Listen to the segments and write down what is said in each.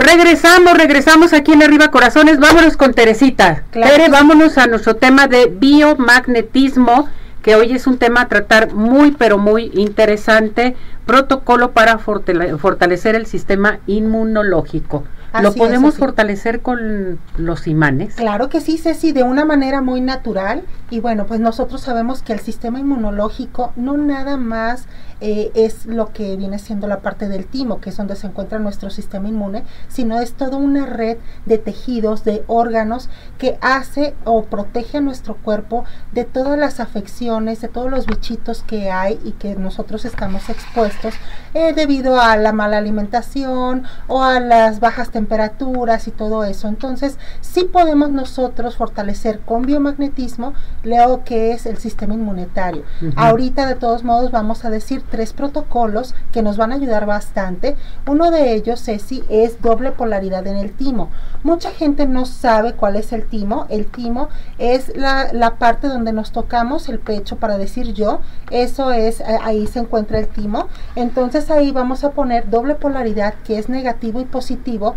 regresamos, regresamos aquí en Arriba Corazones. Vámonos con Teresita. Tere, vámonos a nuestro tema de biomagnetismo, que hoy es un tema a tratar muy, pero muy interesante. Protocolo para fortalecer el sistema inmunológico. ¿Lo podemos fortalecer con los imanes? Claro que sí, Ceci, de una manera muy natural. Y bueno, pues nosotros sabemos que el sistema inmunológico no nada más eh, es lo que viene siendo la parte del timo, que es donde se encuentra nuestro sistema inmune, sino es toda una red de tejidos, de órganos que hace o protege a nuestro cuerpo de todas las afecciones, de todos los bichitos que hay y que nosotros estamos expuestos eh, debido a la mala alimentación o a las bajas temperaturas y todo eso. Entonces, sí podemos nosotros fortalecer con biomagnetismo lo que es el sistema inmunitario. Ahorita, de todos modos, vamos a decir tres protocolos que nos van a ayudar bastante. Uno de ellos, Ceci, es doble polaridad en el timo. Mucha gente no sabe cuál es el timo. El timo es la, la parte donde nos tocamos el pecho para decir yo. Eso es, eh, ahí se encuentra el timo. Entonces ahí vamos a poner doble polaridad que es negativo y positivo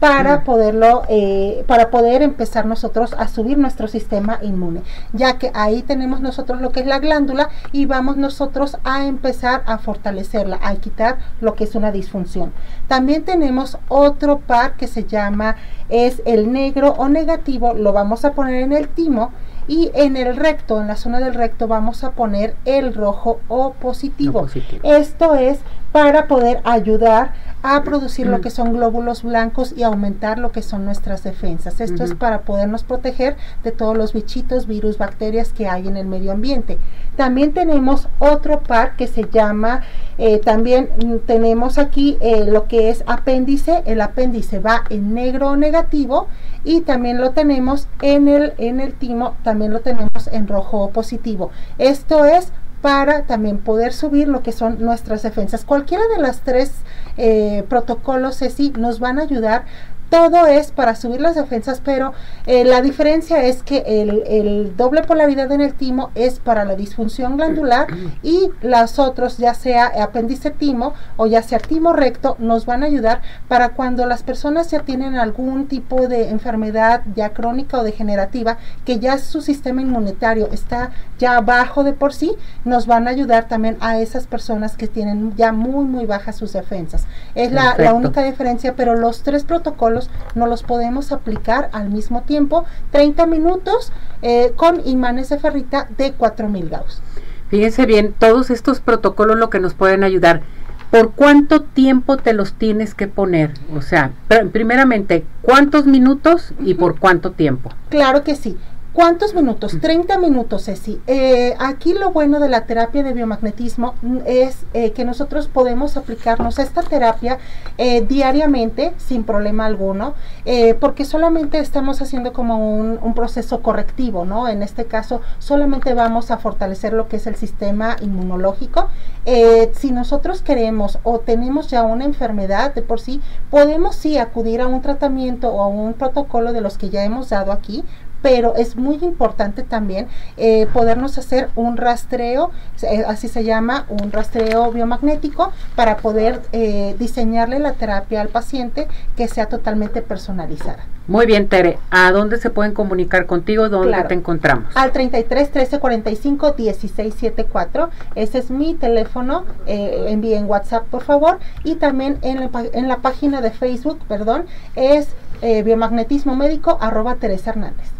para poderlo, eh, para poder empezar nosotros a subir nuestro sistema inmune, ya que ahí tenemos nosotros lo que es la glándula y vamos nosotros a empezar a fortalecerla, a quitar lo que es una disfunción. También tenemos otro par que se llama, es el negro o negativo, lo vamos a poner en el timo y en el recto, en la zona del recto, vamos a poner el rojo o positivo. Esto es para poder ayudar a producir lo mm. que son glóbulos blancos y aumentar lo que son nuestras defensas. Esto es para podernos proteger de todos los bichitos, virus, bacterias que hay en el medio ambiente. También tenemos otro par que se llama, eh, también mm, tenemos aquí eh, lo que es apéndice. El apéndice va en negro negativo y también lo tenemos en el, en el timo, también lo tenemos en rojo positivo. Esto es para también poder subir lo que son nuestras defensas. Cualquiera de las tres eh, protocolos sí nos van a ayudar todo es para subir las defensas, pero eh, la diferencia es que el, doble polaridad en el timo es para la disfunción glandular y las otros, ya sea apéndice timo o ya sea timo recto, nos van a ayudar para cuando las personas ya tienen algún tipo de enfermedad ya crónica o degenerativa, que ya su sistema inmunitario está ya bajo de por sí, nos van a ayudar también a esas personas que tienen ya muy, muy bajas sus defensas. Es la, la única diferencia, pero los tres protocolos no los podemos aplicar al mismo tiempo 30 minutos eh, con imanes de ferrita de 4000 Gauss. Fíjense bien, todos estos protocolos lo que nos pueden ayudar. ¿Por cuánto tiempo te los tienes que poner? O sea, primeramente, ¿cuántos minutos y por cuánto tiempo? Claro que sí. ¿Cuántos minutos? 30 minutos, Ceci. Eh, aquí lo bueno de la terapia de biomagnetismo mm, es eh, que nosotros podemos aplicarnos esta terapia eh, diariamente sin problema alguno, porque solamente estamos haciendo como un, un, proceso correctivo, ¿no? En este caso, solamente vamos a fortalecer lo que es el sistema inmunológico. si nosotros queremos o tenemos ya una enfermedad de por sí, podemos sí acudir a un tratamiento o a un protocolo de los que ya hemos dado aquí pero es muy importante también eh, podernos hacer un rastreo, eh, así se llama, un rastreo biomagnético para poder eh, diseñarle la terapia al paciente que sea totalmente personalizada. Muy bien, Tere. ¿A dónde se pueden comunicar contigo? ¿Dónde te encontramos? Al 33 13 45 16 74. Ese es mi teléfono. Eh, envíen WhatsApp, por favor. Y también en la, en la página de Facebook, perdón, es biomagnetismo médico arroba Teresa Hernández.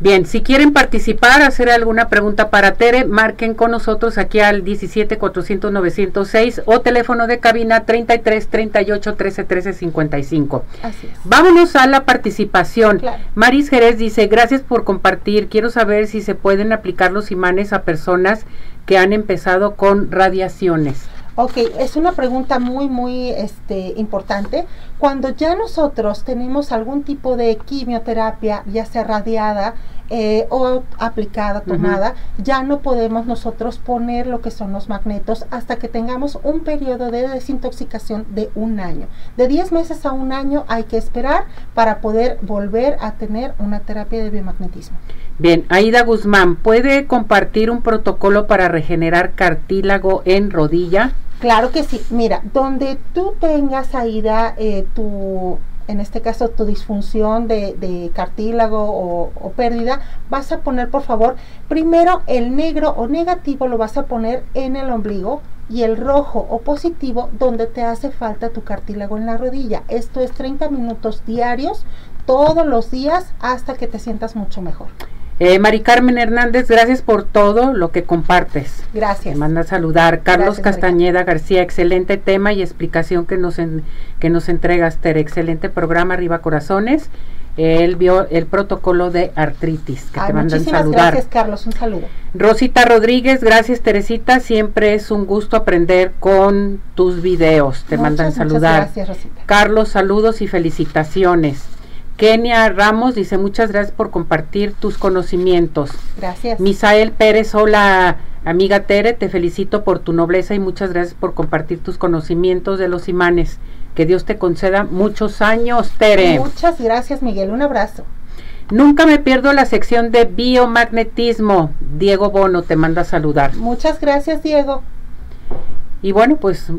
Bien, si quieren participar, hacer alguna pregunta para Tere, marquen con nosotros aquí al 17 400 906 o teléfono de cabina 33 38 13 13 55. Así es. Vámonos a la participación. Maris Jerez dice, gracias por compartir. Quiero saber si se pueden aplicar los imanes a personas que han empezado con radiaciones. Ok, es una pregunta muy, muy este, importante. Cuando ya nosotros tenemos algún tipo de quimioterapia, ya sea radiada eh, o aplicada, tomada, ya no podemos nosotros poner lo que son los magnetos hasta que tengamos un periodo de desintoxicación de un año. De 10 meses a un año hay que esperar para poder volver a tener una terapia de biomagnetismo. Bien, Aida Guzmán, ¿puede compartir un protocolo para regenerar cartílago en rodilla? Claro que sí. Mira, donde tú tengas, Aida, eh, tu en este caso tu disfunción de, cartílago o, pérdida, vas a poner por favor primero el negro o negativo lo vas a poner en el ombligo y el rojo o positivo donde te hace falta tu cartílago en la rodilla. Esto es 30 minutos diarios todos los días hasta que te sientas mucho mejor. Eh, Mari Carmen Hernández, gracias por todo lo que compartes. Gracias. Te manda a saludar. Carlos Castañeda García, excelente tema y explicación que nos, que nos entregas, Ter. Excelente programa, Arriba Corazones. él vio el protocolo de artritis que te mandan saludar. Gracias, Carlos. Un saludo. Rosita Rodríguez, gracias, Teresita. Siempre es un gusto aprender con tus videos. Te mandan saludar. gracias, Rosita. Carlos, saludos y felicitaciones. Kenia Ramos dice muchas gracias por compartir tus conocimientos. Gracias. Misael Pérez, hola amiga Tere, te felicito por tu nobleza y muchas gracias por compartir tus conocimientos de los imanes. Que Dios te conceda muchos años, Tere. Muchas gracias, Miguel. Un abrazo. Nunca me pierdo la sección de biomagnetismo. Diego Bono te manda a saludar. Muchas gracias, Diego. Y bueno, pues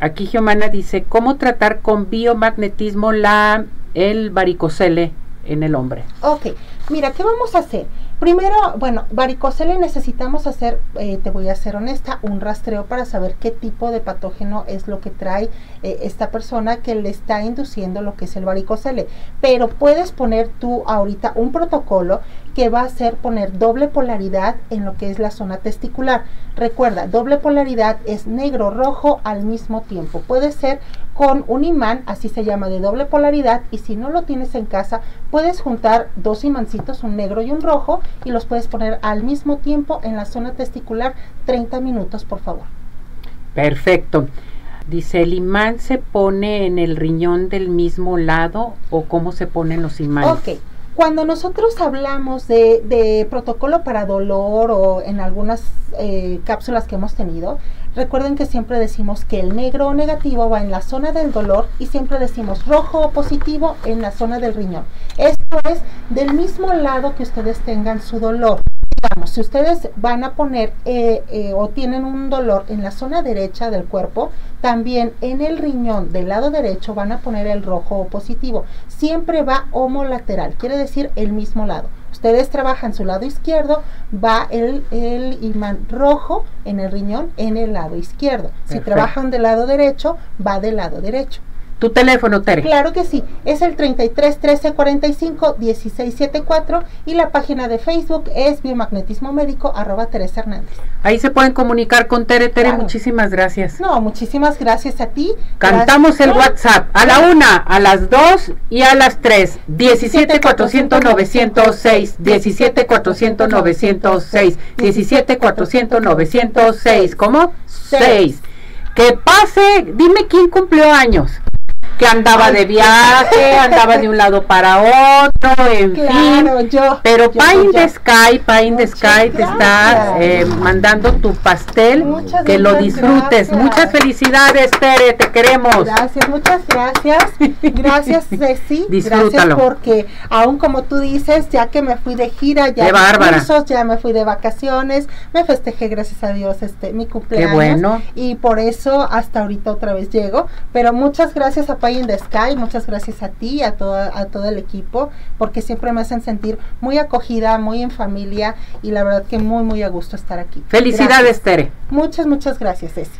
aquí Giomana dice, ¿cómo tratar con biomagnetismo la el varicocele en el hombre. Ok, mira, ¿qué vamos a hacer? Primero, bueno, varicocele necesitamos hacer, eh, te voy a ser honesta, un rastreo para saber qué tipo de patógeno es lo que trae eh, esta persona que le está induciendo lo que es el varicocele. Pero puedes poner tú ahorita un protocolo que va a ser poner doble polaridad en lo que es la zona testicular. Recuerda, doble polaridad es negro-rojo al mismo tiempo. Puede ser con un imán, así se llama, de doble polaridad, y si no lo tienes en casa, puedes juntar dos imancitos, un negro y un rojo, y los puedes poner al mismo tiempo en la zona testicular 30 minutos, por favor. Perfecto. Dice, ¿el imán se pone en el riñón del mismo lado o cómo se ponen los imanes? Ok. Cuando nosotros hablamos de, protocolo para dolor o en algunas eh, cápsulas que hemos tenido, Recuerden que siempre decimos que el negro o negativo va en la zona del dolor y siempre decimos rojo o positivo en la zona del riñón. Esto es del mismo lado que ustedes tengan su dolor. Digamos, si ustedes van a poner eh, eh, o tienen un dolor en la zona derecha del cuerpo, también en el riñón del lado derecho van a poner el rojo o positivo. Siempre va homolateral, quiere decir el mismo lado ustedes trabajan su lado izquierdo, va el, el imán rojo en el riñón en el lado izquierdo. Si trabajan del lado derecho, va del lado derecho. ¿Tu teléfono, Tere? Claro que sí. Es el 33 13 45 16 74 y la página de Facebook es biomagnetismo médico arroba Teresa Hernández. Ahí se pueden comunicar con Tere. Tere, muchísimas gracias. No, muchísimas gracias a ti. Cantamos el WhatsApp a la una, a las dos y a las tres. 17 400 906. 17 400 906. 17 400 906. ¿Cómo? 6. Que pase, dime quién cumplió años que andaba de viaje, andaba de un lado para otro, en fin. Yo, Pero Pine the Sky, Pine the Sky te está eh, mandando tu pastel, que lo disfrutes. Muchas felicidades, Tere, te queremos. Gracias, muchas gracias. Gracias, Ceci. Disfrútalo. Gracias porque, aún como tú dices, ya que me fui de gira, ya de cursos, ya me fui de vacaciones, me festejé, gracias a Dios, este mi cumpleaños. Qué bueno. Y por eso hasta ahorita otra vez llego. Pero muchas gracias a in the Sky, muchas gracias a ti, a todo, a todo el equipo, porque siempre me hacen sentir muy acogida, muy en familia y la verdad que muy, muy a gusto estar aquí. Felicidades, Tere. Muchas, muchas gracias, Ceci.